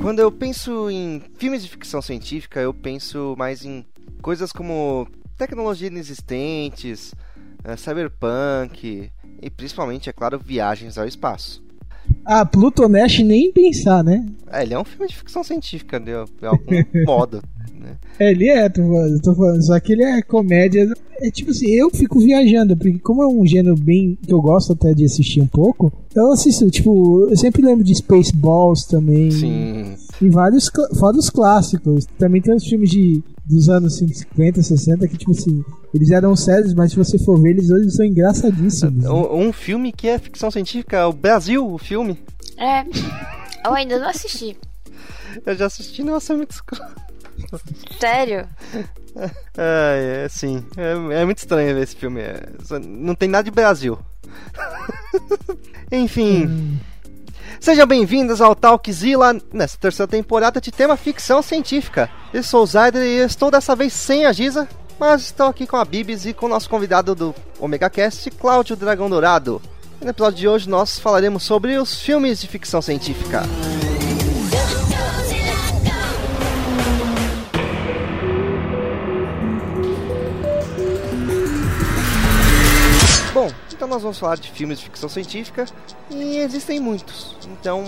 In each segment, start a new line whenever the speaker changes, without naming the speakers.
Quando eu penso em filmes de ficção científica, eu penso mais em coisas como tecnologias inexistentes, uh, cyberpunk e principalmente, é claro, viagens ao espaço.
Ah, Plutonash nem pensar, né?
É, ele é um filme de ficção científica, de algum modo. Né?
É, ele é, tô falando, tô falando, só que ele é comédia. É tipo assim, eu fico viajando, porque como é um gênero bem que eu gosto até de assistir um pouco, eu assisto, tipo, eu sempre lembro de Spaceballs também.
Sim.
E vários, fora os clássicos. Também tem os filmes de, dos anos 50, 60 que, tipo assim, eles eram sérios, mas se você for ver, eles hoje são engraçadíssimos.
Um, né? um filme que é ficção científica, o Brasil, o filme.
É. Eu ainda não assisti.
Eu já assisti, nossa, é muito escuro.
Sério?
É, é sim. É, é, muito estranho ver esse filme. É, não tem nada de Brasil. Enfim. Hum. Sejam bem-vindos ao Talkzilla nessa terceira temporada de tema ficção científica. Eu sou o Zayder e estou dessa vez sem a Giza, mas estou aqui com a Bibis e com o nosso convidado do Omega Cast, Cláudio Dragão Dourado. E no episódio de hoje nós falaremos sobre os filmes de ficção científica. Bom, então nós vamos falar de filmes de ficção científica e existem muitos. Então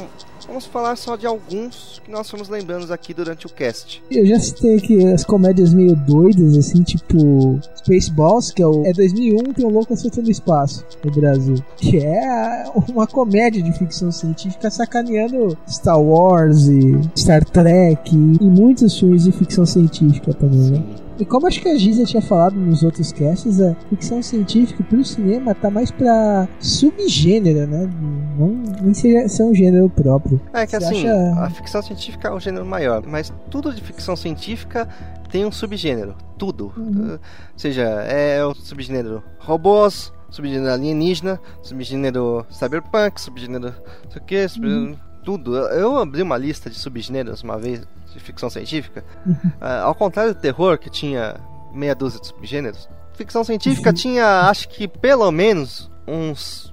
vamos falar só de alguns que nós fomos lembrando aqui durante o cast.
Eu já citei aqui as comédias meio doidas, assim, tipo Spaceballs, que é, o, é 2001, tem o Louco Acertando Espaço no Brasil. Que é uma comédia de ficção científica sacaneando Star Wars e Star Trek e muitos filmes de ficção científica também, né? E como acho que a Giza tinha falado nos outros casts, a ficção científica pro cinema tá mais pra subgênero, né? Não nem ser um gênero próprio.
É que Você assim, acha... a ficção científica é um gênero maior, mas tudo de ficção científica tem um subgênero. Tudo. Uhum. Uh, seja, é o subgênero robôs, subgênero alienígena, subgênero cyberpunk, subgênero. Não sei o que, subgênero. Uhum. Tudo. Eu abri uma lista de subgêneros uma vez de ficção científica. uh, ao contrário do terror, que tinha meia dúzia de subgêneros, ficção científica uhum. tinha, acho que pelo menos uns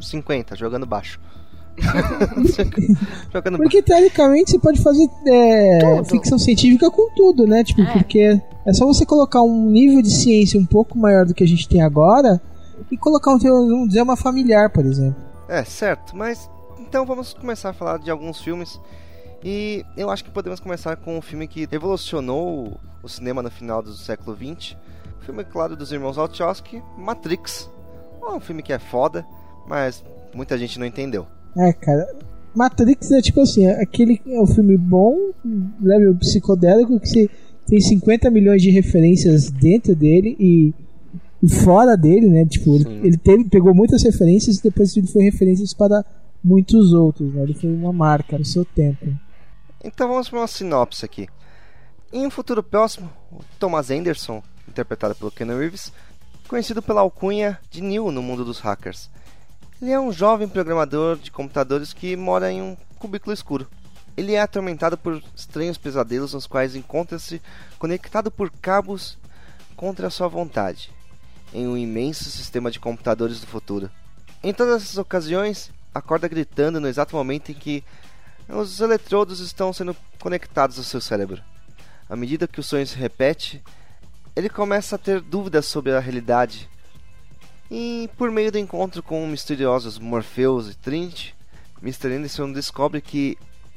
50, jogando baixo.
jogando porque baixo. teoricamente você pode fazer é, ficção científica com tudo, né? Tipo, é. porque é só você colocar um nível de ciência um pouco maior do que a gente tem agora e colocar um, vamos dizer, uma familiar, por exemplo.
É, certo, mas então vamos começar a falar de alguns filmes e eu acho que podemos começar com um filme que revolucionou o cinema no final do século XX. O filme, claro, dos irmãos Wachowski, Matrix. É um filme que é foda, mas muita gente não entendeu.
É, cara. Matrix é tipo assim, aquele é um filme bom, level psicodélico, que você tem 50 milhões de referências dentro dele e, e fora dele, né? Tipo, ele, ele teve, pegou muitas referências e depois ele foi referências para muitos outros, né? Ele foi uma marca no seu tempo.
Então vamos para uma sinopse aqui. Em um futuro próximo, Thomas Anderson, interpretado pelo Ken Reeves, conhecido pela alcunha de Neil no mundo dos hackers. Ele é um jovem programador de computadores que mora em um cubículo escuro. Ele é atormentado por estranhos pesadelos nos quais encontra-se conectado por cabos contra sua vontade, em um imenso sistema de computadores do futuro. Em todas essas ocasiões, acorda gritando no exato momento em que os eletrodos estão sendo conectados ao seu cérebro. À medida que o sonho se repete, ele começa a ter dúvidas sobre a realidade. E por meio do encontro com misteriosos Morpheus e Trinity, Mr. Anderson descobre que,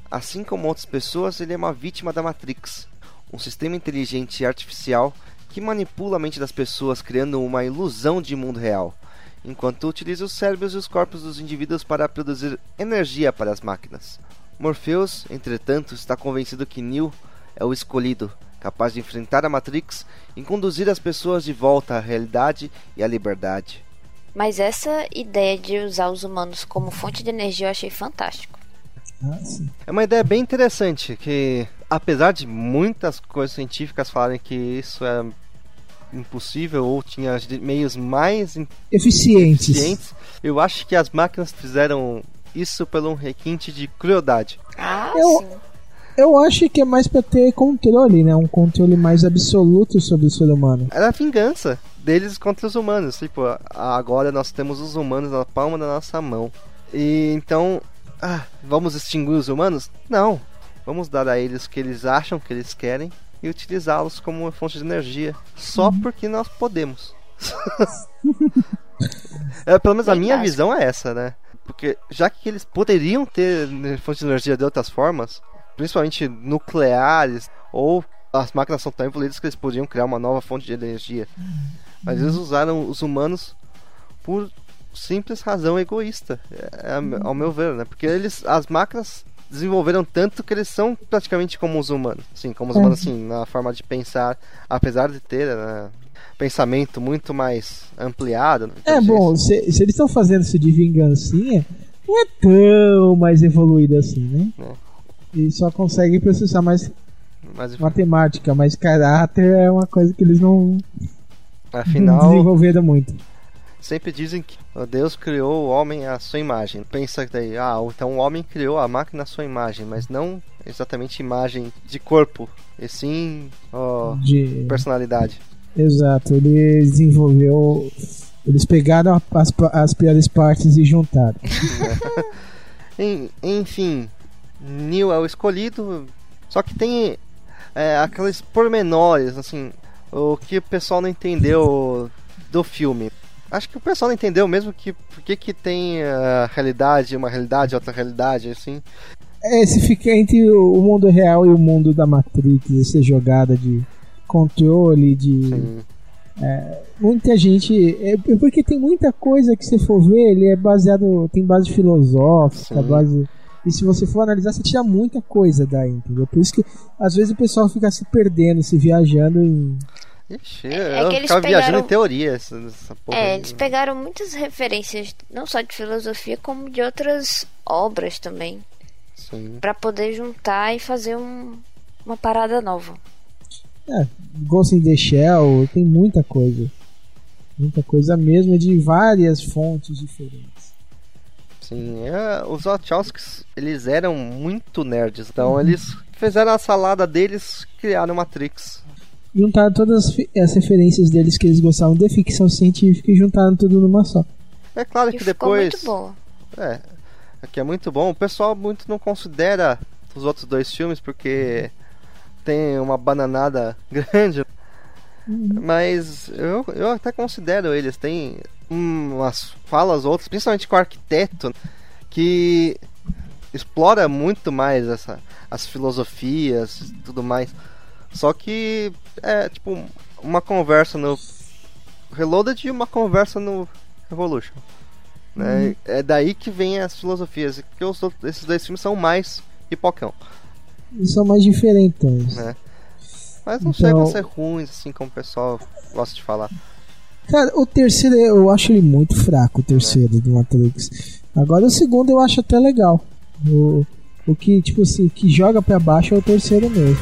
assim como outras pessoas, ele é uma vítima da Matrix, um sistema inteligente e artificial que manipula a mente das pessoas, criando uma ilusão de mundo real, enquanto utiliza os cérebros e os corpos dos indivíduos para produzir energia para as máquinas. Morpheus, entretanto, está convencido que Neo é o escolhido, capaz de enfrentar a Matrix e conduzir as pessoas de volta à realidade e à liberdade.
Mas essa ideia de usar os humanos como fonte de energia eu achei fantástico.
Ah, é uma ideia bem interessante, que apesar de muitas coisas científicas falarem que isso é impossível ou tinha meios mais
eficientes. eficientes,
eu acho que as máquinas fizeram isso pelo um requinte de crueldade.
Ah,
eu,
sim.
Eu acho que é mais pra ter controle, né? Um controle mais absoluto sobre o ser humano.
Era a vingança deles contra os humanos. Tipo, agora nós temos os humanos na palma da nossa mão. E então, ah, vamos extinguir os humanos? Não. Vamos dar a eles o que eles acham que eles querem e utilizá-los como uma fonte de energia. Só uhum. porque nós podemos. é, pelo menos a minha visão é essa, né? Porque já que eles poderiam ter fonte de energia de outras formas, principalmente nucleares, ou as máquinas são tão evoluídas que eles podiam criar uma nova fonte de energia. Mas eles usaram os humanos por simples razão egoísta, é, é ao meu ver, né? Porque eles, as máquinas desenvolveram tanto que eles são praticamente como os humanos, sim, como os humanos, assim, na forma de pensar, apesar de ter né, pensamento muito mais ampliado. Né,
é bom, se, se eles estão fazendo isso de vingancinha, não é tão mais evoluído assim, né? É. E só consegue processar mais Mas, matemática, mas caráter é uma coisa que eles não,
Afinal,
não desenvolveram muito.
Sempre dizem que Deus criou o homem à sua imagem. Pensa daí, ah, então o homem criou a máquina à sua imagem, mas não exatamente imagem de corpo, e sim oh, de personalidade.
Exato, ele desenvolveu. Eles pegaram as, as piores partes e juntaram.
Enfim, Neil é o escolhido, só que tem é, aqueles pormenores, assim, o que o pessoal não entendeu do filme. Acho que o pessoal não entendeu mesmo que por que, que tem a realidade, uma realidade, outra realidade, assim.
É, se fica entre o mundo real e o mundo da Matrix, essa jogada de controle, de. É, muita gente. É, porque tem muita coisa que você for ver, ele é baseado. tem base filosófica, Sim. base e se você for analisar, você tira muita coisa daí, entendeu? Por isso que às vezes o pessoal fica se perdendo, se viajando em.
Ixi, é, é que eles pegaram... viajando em teoria. Essa, essa
é, eles pegaram muitas referências, não só de filosofia, como de outras obras também. Sim. Pra poder juntar e fazer um, uma parada nova.
É, Ghost in the Shell, tem muita coisa. Muita coisa mesmo de várias fontes diferentes
assim. É, os Wachowskis, eles eram muito nerds, então uhum. eles fizeram a salada deles, criaram Matrix.
Juntaram todas as referências deles que eles gostavam de ficção científica e juntaram tudo numa só.
É claro
e
que depois.
Muito boa.
É, aqui é muito bom. O pessoal muito não considera os outros dois filmes porque tem uma bananada grande. Uhum. Mas eu, eu até considero eles. Tem umas falas outras, principalmente com o arquiteto, que explora muito mais essa, as filosofias e tudo mais. Só que é tipo uma conversa no Reloaded e uma conversa no Revolution. Né? Uhum. É daí que vem as filosofias. Que os, esses dois filmes são mais pipocão.
São mais diferentes.
Né? Mas não então... chegam a ser ruins, assim como o pessoal gosta de falar.
Cara, o terceiro eu acho ele muito fraco, o terceiro é. do Matrix. Agora o segundo eu acho até legal. O, o que, tipo assim, que joga para baixo é o terceiro mesmo.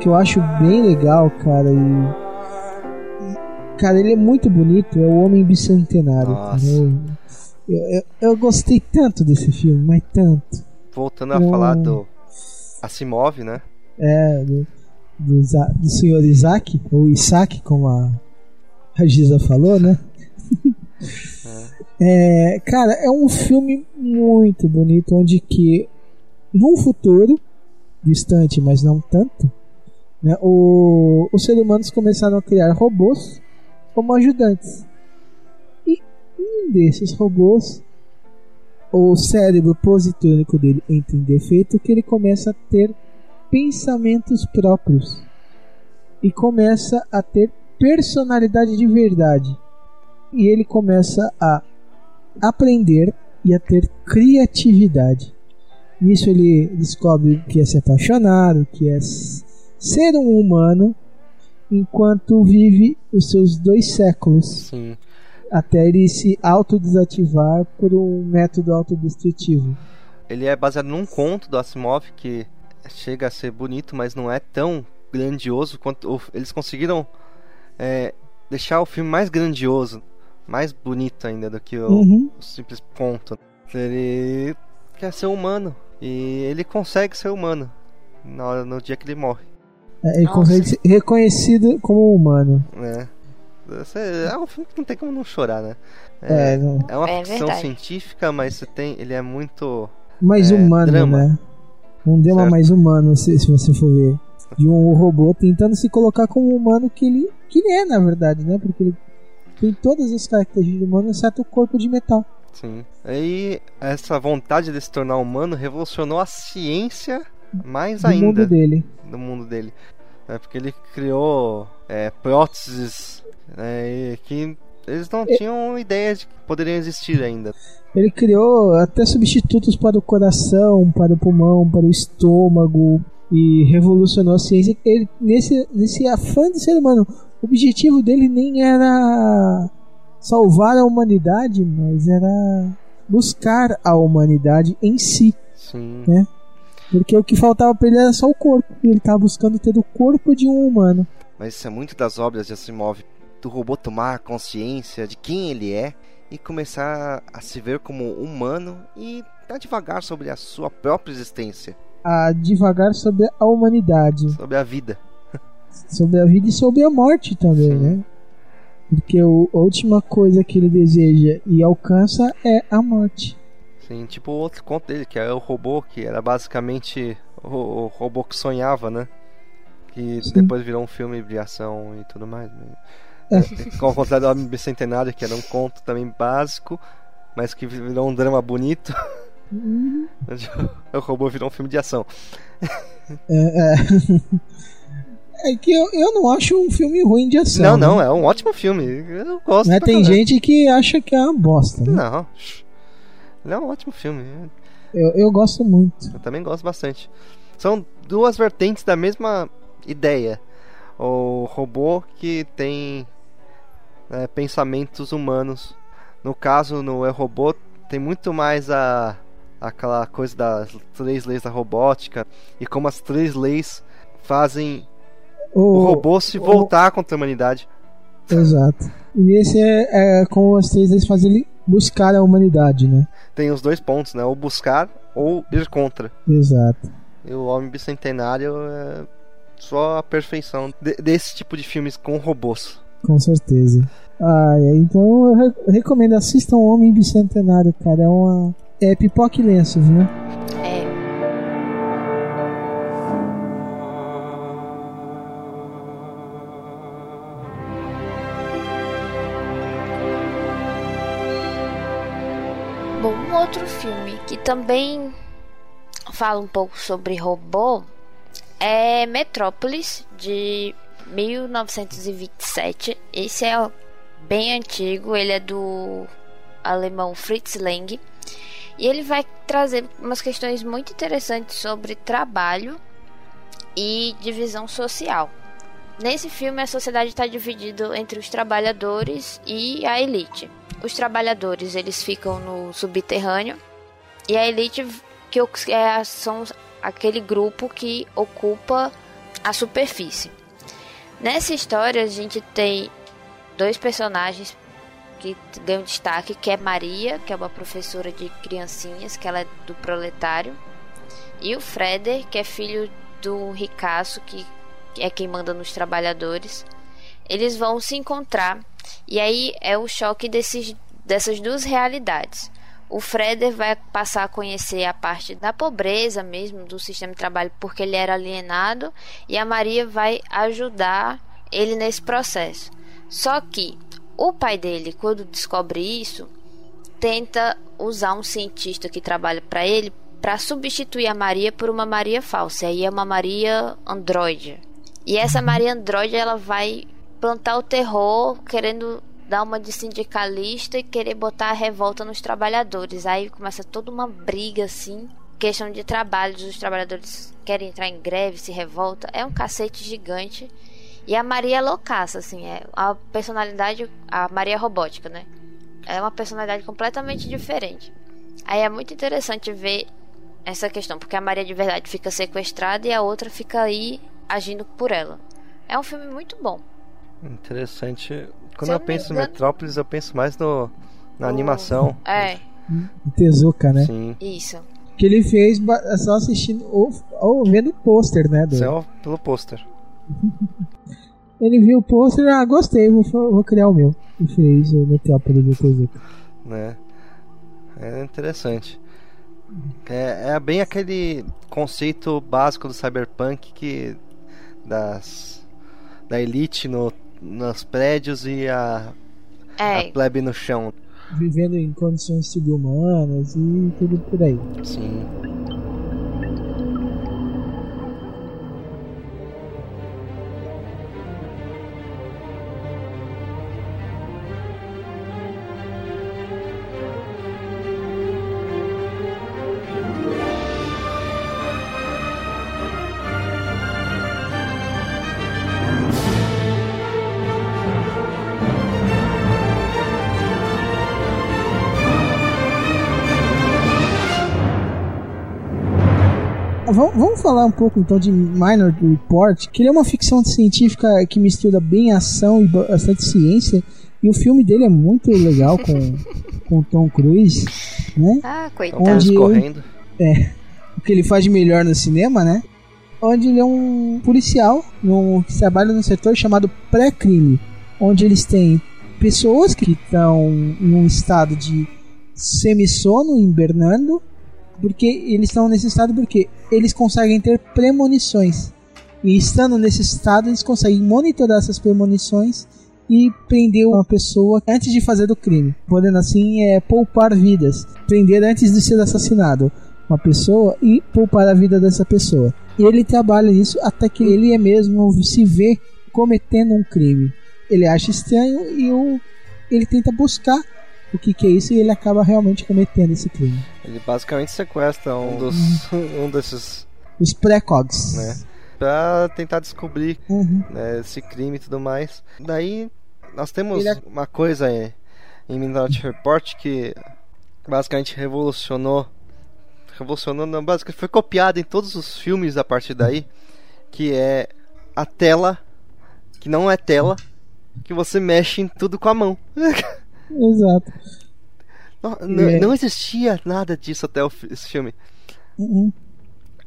Que eu, acho bem legal, cara, e, cara, ele é muito bonito, é o Homem Bicentenário. Eu, eu, eu, gostei tanto desse filme, mas tanto.
Voltando a falar do Asimov, né?
É, do, do, do senhor Isaac, ou Isaac, como a, a Giza falou, né? é. é, cara, é um filme muito bonito, onde que no futuro distante, mas não tanto, né, o, os seres humanos começaram a criar robôs como ajudantes. E um desses robôs, o cérebro positônico dele entra em defeito que ele começa a ter pensamentos próprios e começa a ter personalidade de verdade. E ele começa a aprender e a ter criatividade. Nisso ele descobre que é se apaixonar, que é ser um humano, enquanto vive os seus dois séculos.
Sim.
Até ele se autodesativar por um método autodestrutivo.
Ele é baseado num conto do Asimov que chega a ser bonito, mas não é tão grandioso quanto eles conseguiram é, deixar o filme mais grandioso, mais bonito ainda do que o, uhum. o simples conto. Ele quer ser humano e ele consegue ser humano no, no dia que ele morre.
É, ele Nossa. consegue ser reconhecido como humano.
É. É um filme que não tem como não chorar, né? É, é, é uma é ficção verdade. científica, mas você tem, ele é muito.
Mais é, humano, drama. né? Um drama certo. mais humano, se, se você for ver. De um robô tentando se colocar como humano que ele, que ele é, na verdade, né? Porque ele tem todas as características de humano, exceto o corpo de metal.
Sim. E essa vontade de se tornar humano revolucionou a ciência mais
do
ainda.
Mundo dele.
Do mundo dele. É porque ele criou é, próteses né, que eles não é... tinham ideia de que poderiam existir ainda.
Ele criou até substitutos para o coração, para o pulmão, para o estômago e revolucionou a ciência. Ele, nesse, nesse afã de ser humano, o objetivo dele nem era salvar a humanidade, mas era buscar a humanidade em si.
Sim.
Né? Porque o que faltava para ele era só o corpo. E ele estava buscando ter o corpo de um humano.
Mas isso é muito das obras de Asimov. Do robô tomar consciência de quem ele é e começar a se ver como humano e a devagar sobre a sua própria existência.
A devagar sobre a humanidade.
Sobre a vida.
sobre a vida e sobre a morte também, Sim. né? Porque a última coisa que ele deseja e alcança é a morte.
Sim, tipo o outro conto dele, que é o robô, que era basicamente o, o robô que sonhava, né? Que Sim. depois virou um filme de ação e tudo mais. Né? É. Com o contrário do Homem Bicentenário, que era um conto também básico, mas que virou um drama bonito. Uhum. o robô virou um filme de ação.
É, é. É que eu, eu não acho um filme ruim de ação.
Não, não, né? é um ótimo filme. Eu gosto.
Mas tem gente que acha que é uma bosta. Né?
Não. Ele é um ótimo filme.
Eu, eu gosto muito.
Eu também gosto bastante. São duas vertentes da mesma ideia. O robô que tem é, pensamentos humanos. No caso, no é robô tem muito mais a aquela coisa das três leis da robótica e como as três leis fazem o, o robô se voltar o... contra a humanidade.
Exato. E esse é, é como as três leis fazem ele buscar a humanidade, né?
Tem os dois pontos, né? Ou buscar ou ir contra.
Exato.
E o Homem Bicentenário é só a perfeição de, desse tipo de filmes com robôs.
Com certeza. Ah, então eu recomendo, assistam o Homem Bicentenário, cara. É uma. É pipoca e lenços, né?
outro que também fala um pouco sobre robô é Metrópolis de 1927. Esse é bem antigo, ele é do alemão Fritz Lang e ele vai trazer umas questões muito interessantes sobre trabalho e divisão social. Nesse filme, a sociedade está dividida entre os trabalhadores e a elite. Os trabalhadores eles ficam no subterrâneo e a elite que é, são aquele grupo que ocupa a superfície. Nessa história a gente tem dois personagens que ganham destaque, que é Maria, que é uma professora de criancinhas, que ela é do proletário, e o Freder, que é filho do ricaço, que é quem manda nos trabalhadores. Eles vão se encontrar e aí é o choque desses, dessas duas realidades. O Freder vai passar a conhecer a parte da pobreza mesmo do sistema de trabalho porque ele era alienado e a Maria vai ajudar ele nesse processo. Só que o pai dele, quando descobre isso, tenta usar um cientista que trabalha para ele para substituir a Maria por uma Maria falsa. E aí é uma Maria androide. E essa Maria Android ela vai plantar o terror, querendo dar uma de sindicalista e querer botar a revolta nos trabalhadores. Aí começa toda uma briga assim. questão de trabalhos, os trabalhadores querem entrar em greve, se revolta, é um cacete gigante. E a Maria é loucaça, assim, é a personalidade, a Maria robótica, né? É uma personalidade completamente diferente. Aí é muito interessante ver essa questão, porque a Maria de verdade fica sequestrada e a outra fica aí agindo por ela. É um filme muito bom.
Interessante. Quando eu, eu penso em Metrópolis, eu penso mais no, na o... animação.
É.
Tezuka, né?
Sim.
Isso.
Que ele fez só assistindo ou, ou vendo o pôster, né? Do...
Só pelo pôster.
ele viu o pôster, ah, gostei, vou, vou criar o meu. E fez o Metrópolis do Tezuka.
Né? É interessante. É, é bem aquele conceito básico do cyberpunk que das da elite no, nos prédios e a, é. a plebe no chão.
Vivendo em condições subhumanas e tudo por aí.
Sim.
Vamos falar um pouco então de Minor Report, que ele é uma ficção científica que mistura bem ação e bastante ciência. E o filme dele é muito legal com, com Tom Cruise, né?
Ah, coitado.
Onde correndo.
É, o que ele faz de melhor no cinema, né? Onde ele é um policial no, que trabalha num setor chamado pré-crime, onde eles têm pessoas que estão em um estado de semissono, hibernando, porque eles estão nesse estado porque eles conseguem ter premonições. E estando nesse estado, eles conseguem monitorar essas premonições e prender uma pessoa antes de fazer o crime. Podendo assim é, poupar vidas. Prender antes de ser assassinado uma pessoa e poupar a vida dessa pessoa. E ele trabalha nisso até que ele é mesmo se vê cometendo um crime. Ele acha estranho e o, ele tenta buscar o que, que é isso e ele acaba realmente cometendo esse crime.
Ele basicamente sequestra um dos uhum. um desses
os precogs,
né? Pra tentar descobrir uhum. né, esse crime e tudo mais. Daí nós temos é... uma coisa aí, em Minority Report que basicamente revolucionou revolucionou, não, basicamente foi copiado em todos os filmes a partir daí, que é a tela que não é tela, que você mexe em tudo com a mão.
Exato.
Não, é. não, existia nada disso até o, esse filme.
Uhum.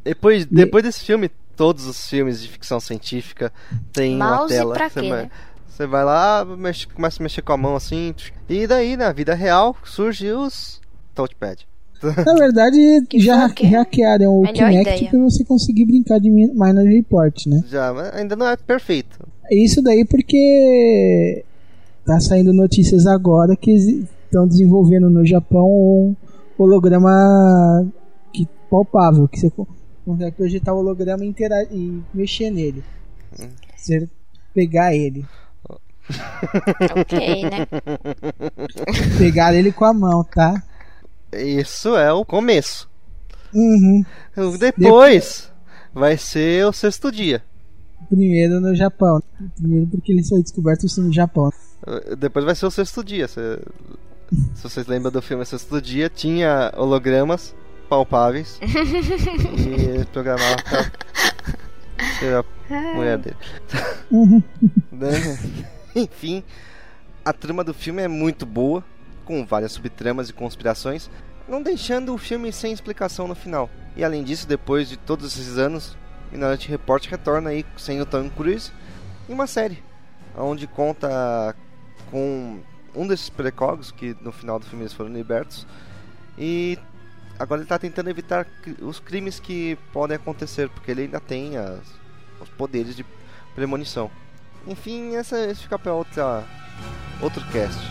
Depois, depois desse filme, todos os filmes de ficção científica têm uma tela.
Pra quê, você, vai, né?
você vai lá, mexe, começa a mexer com a mão assim. E daí, na vida real, surge os touchpad.
Na verdade, já hackearam o Kinect para você conseguir brincar de Minor Report, né?
Já, mas ainda não é perfeito.
Isso daí porque tá saindo notícias agora que estão desenvolvendo no Japão um holograma que, palpável, que você consegue projetar o holograma e mexer nele. Você pegar ele.
ok, né?
Pegar ele com a mão, tá?
Isso é o começo.
Uhum.
Depois, Depois vai ser o sexto dia.
Primeiro no Japão. Primeiro porque ele foi descoberto no Japão.
Depois vai ser o sexto dia. Se, se vocês lembram do filme Sexto Dia, tinha hologramas palpáveis. e ele programava pra ser a mulher dele. Né? Enfim, a trama do filme é muito boa, com várias subtramas e conspirações, não deixando o filme sem explicação no final. E além disso, depois de todos esses anos, Minority Report retorna aí sem o Tom Cruise em uma série, onde conta com um desses precogs que no final do filme eles foram libertos e agora ele está tentando evitar os crimes que podem acontecer porque ele ainda tem as, os poderes de premonição. Enfim, essa, esse fica para outra outro cast.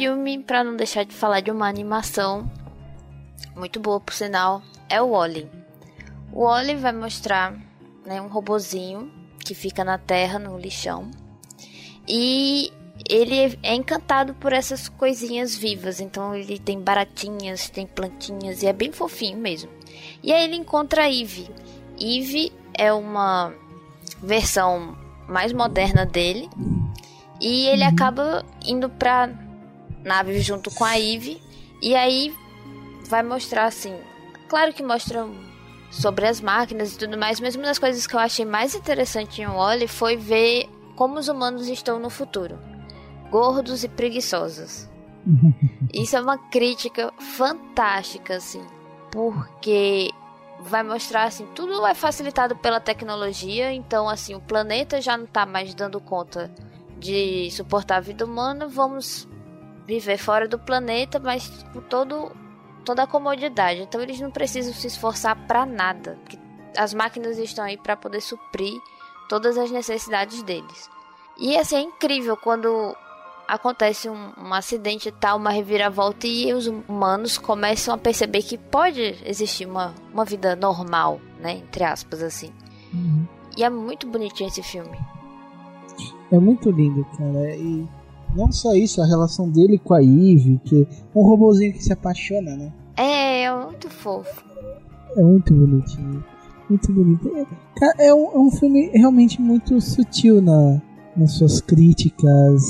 Filme, para não deixar de falar de uma animação muito boa por sinal, é o Wally. O Wally vai mostrar né, um robozinho que fica na terra, no lixão. E ele é encantado por essas coisinhas vivas. Então ele tem baratinhas, tem plantinhas e é bem fofinho mesmo. E aí ele encontra a Eve. Eve é uma versão mais moderna dele. E ele acaba indo pra nave junto com a Eve. E aí vai mostrar assim. Claro que mostra sobre as máquinas e tudo mais, mas uma das coisas que eu achei mais interessante em Wally foi ver como os humanos estão no futuro. Gordos e preguiçosos. Isso é uma crítica fantástica, assim. Porque vai mostrar assim, tudo é facilitado pela tecnologia, então assim, o planeta já não está mais dando conta de suportar a vida humana, vamos viver fora do planeta, mas com todo toda a comodidade. Então eles não precisam se esforçar para nada. As máquinas estão aí para poder suprir todas as necessidades deles. E assim é incrível quando acontece um, um acidente e tal, uma reviravolta e os humanos começam a perceber que pode existir uma, uma vida normal, né? Entre aspas, assim. Uhum. E é muito bonitinho esse filme.
É muito lindo, cara. E não só isso, a relação dele com a Eve, que é um robozinho que se apaixona, né?
É, é muito fofo.
É muito bonitinho. Muito bonito. É, é, um, é um filme realmente muito sutil na, nas suas críticas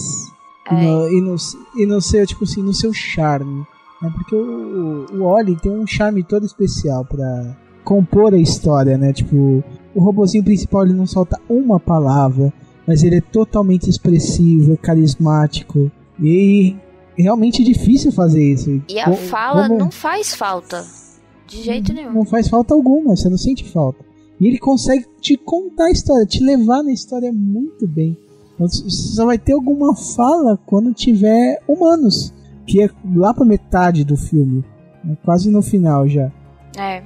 é. e, no, e, no, e no seu, tipo assim, no seu charme. Né? Porque o, o Oli tem um charme todo especial para compor a história, né? Tipo, o robozinho principal ele não solta uma palavra, mas ele é totalmente expressivo, é carismático. E é realmente difícil fazer isso.
E a como, fala como... não faz falta. De jeito nenhum.
Não faz falta alguma, você não sente falta. E ele consegue te contar a história, te levar na história muito bem. Você só vai ter alguma fala quando tiver humanos, que é lá pra metade do filme. É quase no final já.
É.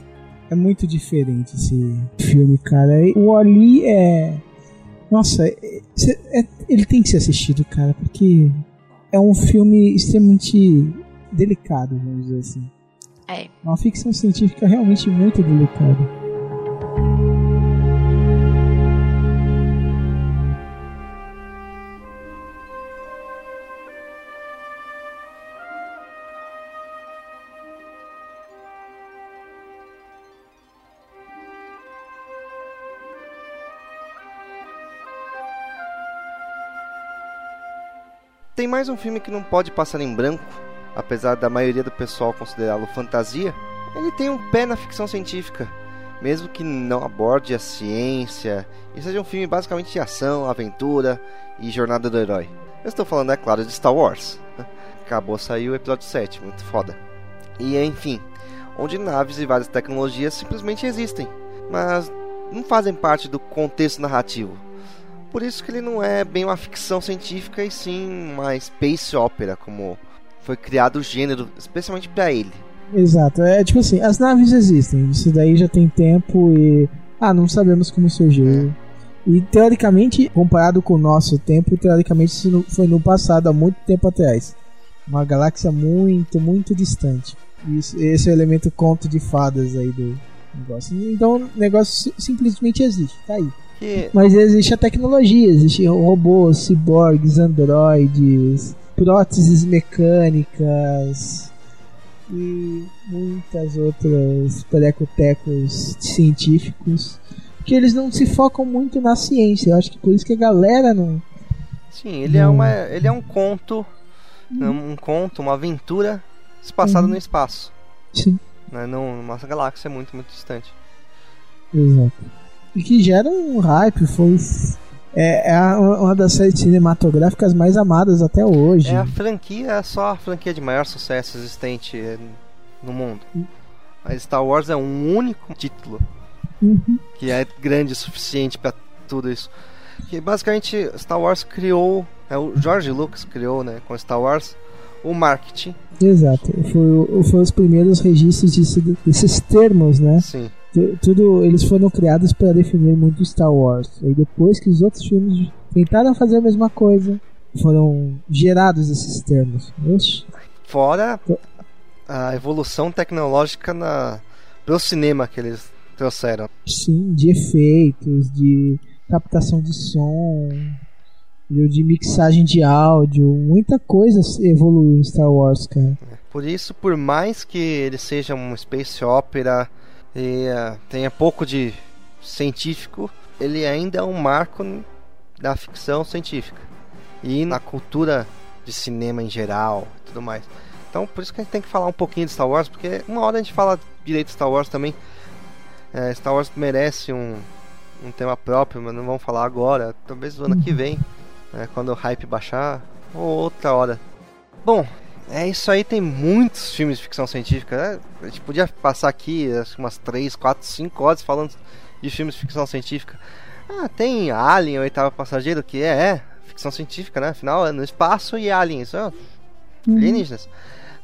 É muito diferente esse filme, cara. O Ali é nossa, é, é, ele tem que ser assistido, cara, porque é um filme extremamente delicado, vamos dizer assim.
É.
Uma ficção científica realmente muito delicada.
Mais um filme que não pode passar em branco, apesar da maioria do pessoal considerá-lo fantasia. Ele tem um pé na ficção científica, mesmo que não aborde a ciência e seja um filme basicamente de ação, aventura e jornada do herói. Eu estou falando, é claro, de Star Wars. Acabou sair o episódio 7, muito foda. E enfim, onde naves e várias tecnologias simplesmente existem, mas não fazem parte do contexto narrativo por isso que ele não é bem uma ficção científica e sim uma space opera, como foi criado o gênero especialmente para ele.
Exato, é tipo assim, as naves existem, isso daí já tem tempo e ah, não sabemos como surgiu. É. E teoricamente, comparado com o nosso tempo, teoricamente isso foi no passado, há muito tempo atrás. Uma galáxia muito, muito distante. Isso, esse é o elemento conto de fadas aí do negócio. Então o negócio simplesmente existe, tá aí. Que... Mas existe a tecnologia, existe robôs, ciborgues, androides, próteses mecânicas e muitas outras precotecos científicos que eles não se focam muito na ciência. Eu acho que por isso que a galera não.
Sim, ele, é não... é, uma, ele é um conto, uhum. um conto, uma aventura espaçada uhum. no espaço.
Sim.
Né, numa galáxia muito, muito distante.
Exato e que gera um hype, foi é, é uma das séries cinematográficas mais amadas até hoje.
É a franquia, é só a franquia de maior sucesso existente no mundo. A Star Wars é um único título
uhum.
que é grande o suficiente para tudo isso. Que basicamente Star Wars criou, é o George Lucas criou, né, com Star Wars o marketing.
Exato, foi, foi os primeiros registros desse, desses termos, né?
Sim
tudo eles foram criados para definir muito Star Wars. E depois que os outros filmes tentaram fazer a mesma coisa, foram gerados esses termos.
Fora a evolução tecnológica na pro cinema que eles trouxeram.
Sim, de efeitos, de captação de som, de mixagem de áudio, muita coisa evoluiu em Star Wars, cara.
Por isso, por mais que ele seja um space opera e uh, tenha pouco de científico, ele ainda é um marco da ficção científica e na cultura de cinema em geral, tudo mais. Então, por isso que a gente tem que falar um pouquinho de Star Wars, porque uma hora a gente fala direito de Star Wars também. É, Star Wars merece um, um tema próprio, mas não vamos falar agora. Talvez no ano que vem, né, quando o hype baixar, ou outra hora. Bom, é isso aí. Tem muitos filmes de ficção científica. Né? A gente podia passar aqui umas 3, 4, 5 horas falando de filmes de ficção científica. Ah, tem Alien, o oitavo passageiro, que é, é ficção científica, né? Afinal, é no espaço e aliens. Uhum. Alienígenas.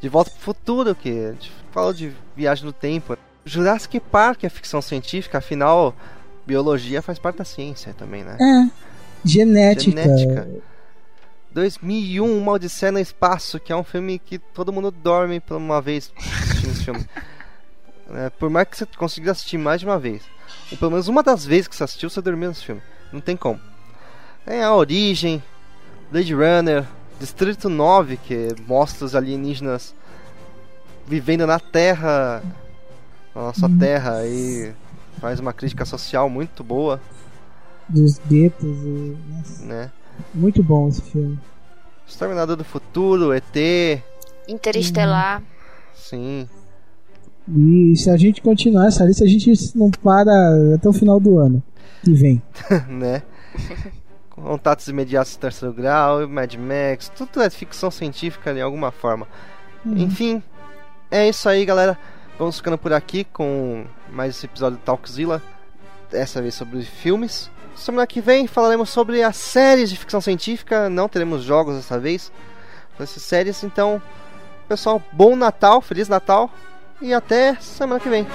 De Volta pro Futuro, que a gente falou de viagem no tempo. Jurassic Park é ficção científica, afinal, biologia faz parte da ciência também, né?
É. Genética. Genética.
2001, Uma Odisseia no Espaço, que é um filme que todo mundo dorme por uma vez assistindo esse filme. É, por mais que você consiga assistir mais de uma vez, ou pelo menos uma das vezes que você assistiu, você dormiu nesse filme. Não tem como. Tem a Origem, Blade Runner, Distrito 9, que mostra os alienígenas vivendo na Terra, na nossa hum. Terra, e faz uma crítica social muito boa.
Dos guetos e.
Né?
Muito bom esse filme.
Exterminador do Futuro, ET.
Interestelar.
Sim.
E se a gente continuar essa lista, a gente não para até o final do ano que vem.
né? Contatos imediatos de terceiro grau, Mad Max, tudo é ficção científica de alguma forma. Uhum. Enfim, é isso aí, galera. Vamos ficando por aqui com mais esse episódio do Talkzilla. Dessa vez sobre filmes. Semana que vem falaremos sobre as séries de ficção científica. Não teremos jogos dessa vez. Essas séries. Então, pessoal, bom Natal, Feliz Natal. E até semana que vem.